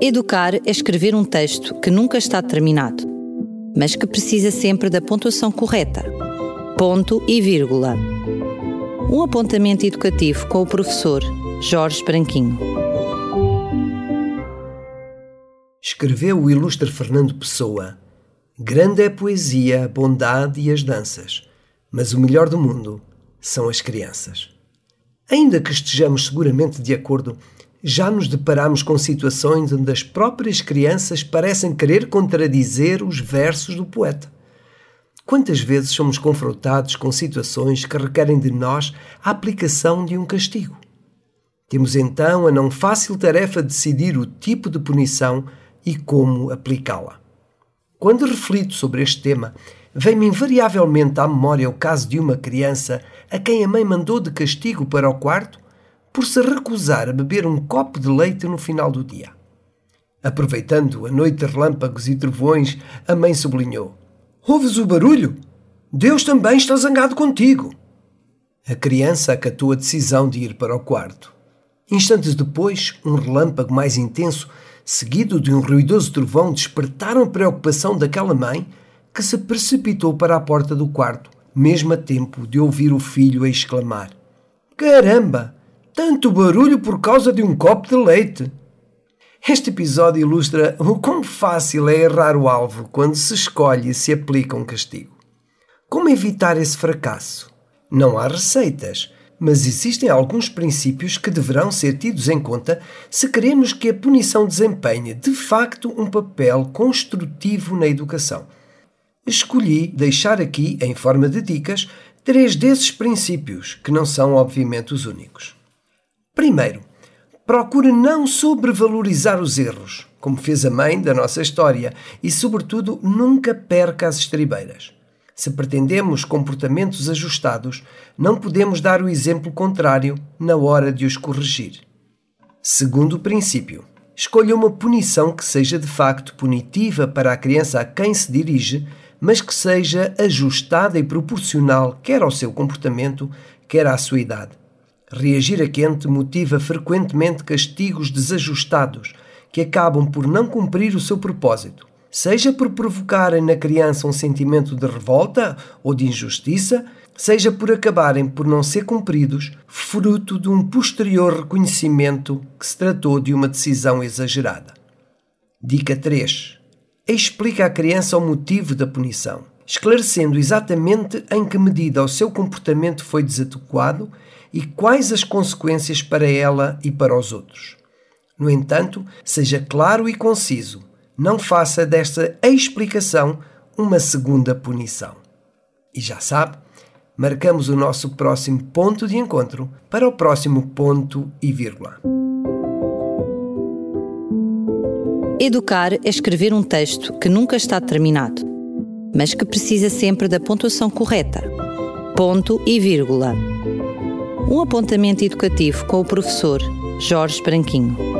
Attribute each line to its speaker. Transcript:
Speaker 1: Educar é escrever um texto que nunca está terminado, mas que precisa sempre da pontuação correta. Ponto e vírgula. Um apontamento educativo com o professor Jorge Branquinho.
Speaker 2: Escreveu o ilustre Fernando Pessoa. Grande é a poesia, a bondade e as danças, mas o melhor do mundo são as crianças. Ainda que estejamos seguramente de acordo já nos deparamos com situações onde as próprias crianças parecem querer contradizer os versos do poeta. Quantas vezes somos confrontados com situações que requerem de nós a aplicação de um castigo? Temos então a não fácil tarefa de decidir o tipo de punição e como aplicá-la. Quando reflito sobre este tema, vem-me invariavelmente à memória o caso de uma criança a quem a mãe mandou de castigo para o quarto por se recusar a beber um copo de leite no final do dia. Aproveitando a noite de relâmpagos e trovões, a mãe sublinhou: Ouves o barulho? Deus também está zangado contigo. A criança acatou a decisão de ir para o quarto. Instantes depois, um relâmpago mais intenso, seguido de um ruidoso trovão, despertaram a preocupação daquela mãe que se precipitou para a porta do quarto, mesmo a tempo de ouvir o filho exclamar: Caramba! Tanto barulho por causa de um copo de leite. Este episódio ilustra o quão fácil é errar o alvo quando se escolhe e se aplica um castigo. Como evitar esse fracasso? Não há receitas, mas existem alguns princípios que deverão ser tidos em conta se queremos que a punição desempenhe de facto um papel construtivo na educação. Escolhi deixar aqui, em forma de dicas, três desses princípios, que não são obviamente os únicos. Primeiro, procure não sobrevalorizar os erros, como fez a mãe da nossa história, e, sobretudo, nunca perca as estribeiras. Se pretendemos comportamentos ajustados, não podemos dar o exemplo contrário na hora de os corrigir. Segundo princípio, escolha uma punição que seja de facto punitiva para a criança a quem se dirige, mas que seja ajustada e proporcional quer ao seu comportamento, quer à sua idade. Reagir a quente motiva frequentemente castigos desajustados que acabam por não cumprir o seu propósito, seja por provocarem na criança um sentimento de revolta ou de injustiça, seja por acabarem por não ser cumpridos, fruto de um posterior reconhecimento que se tratou de uma decisão exagerada. Dica 3. Explica à criança o motivo da punição, esclarecendo exatamente em que medida o seu comportamento foi desadequado e quais as consequências para ela e para os outros. No entanto, seja claro e conciso, não faça desta explicação uma segunda punição. E já sabe, marcamos o nosso próximo ponto de encontro para o próximo ponto e vírgula.
Speaker 1: Educar é escrever um texto que nunca está terminado, mas que precisa sempre da pontuação correta. Ponto e vírgula um apontamento educativo com o professor Jorge Branquinho.